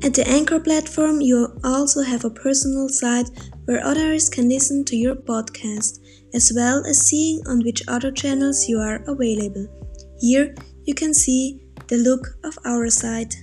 At the Anchor platform, you also have a personal site where others can listen to your podcast, as well as seeing on which other channels you are available. Here you can see the look of our site.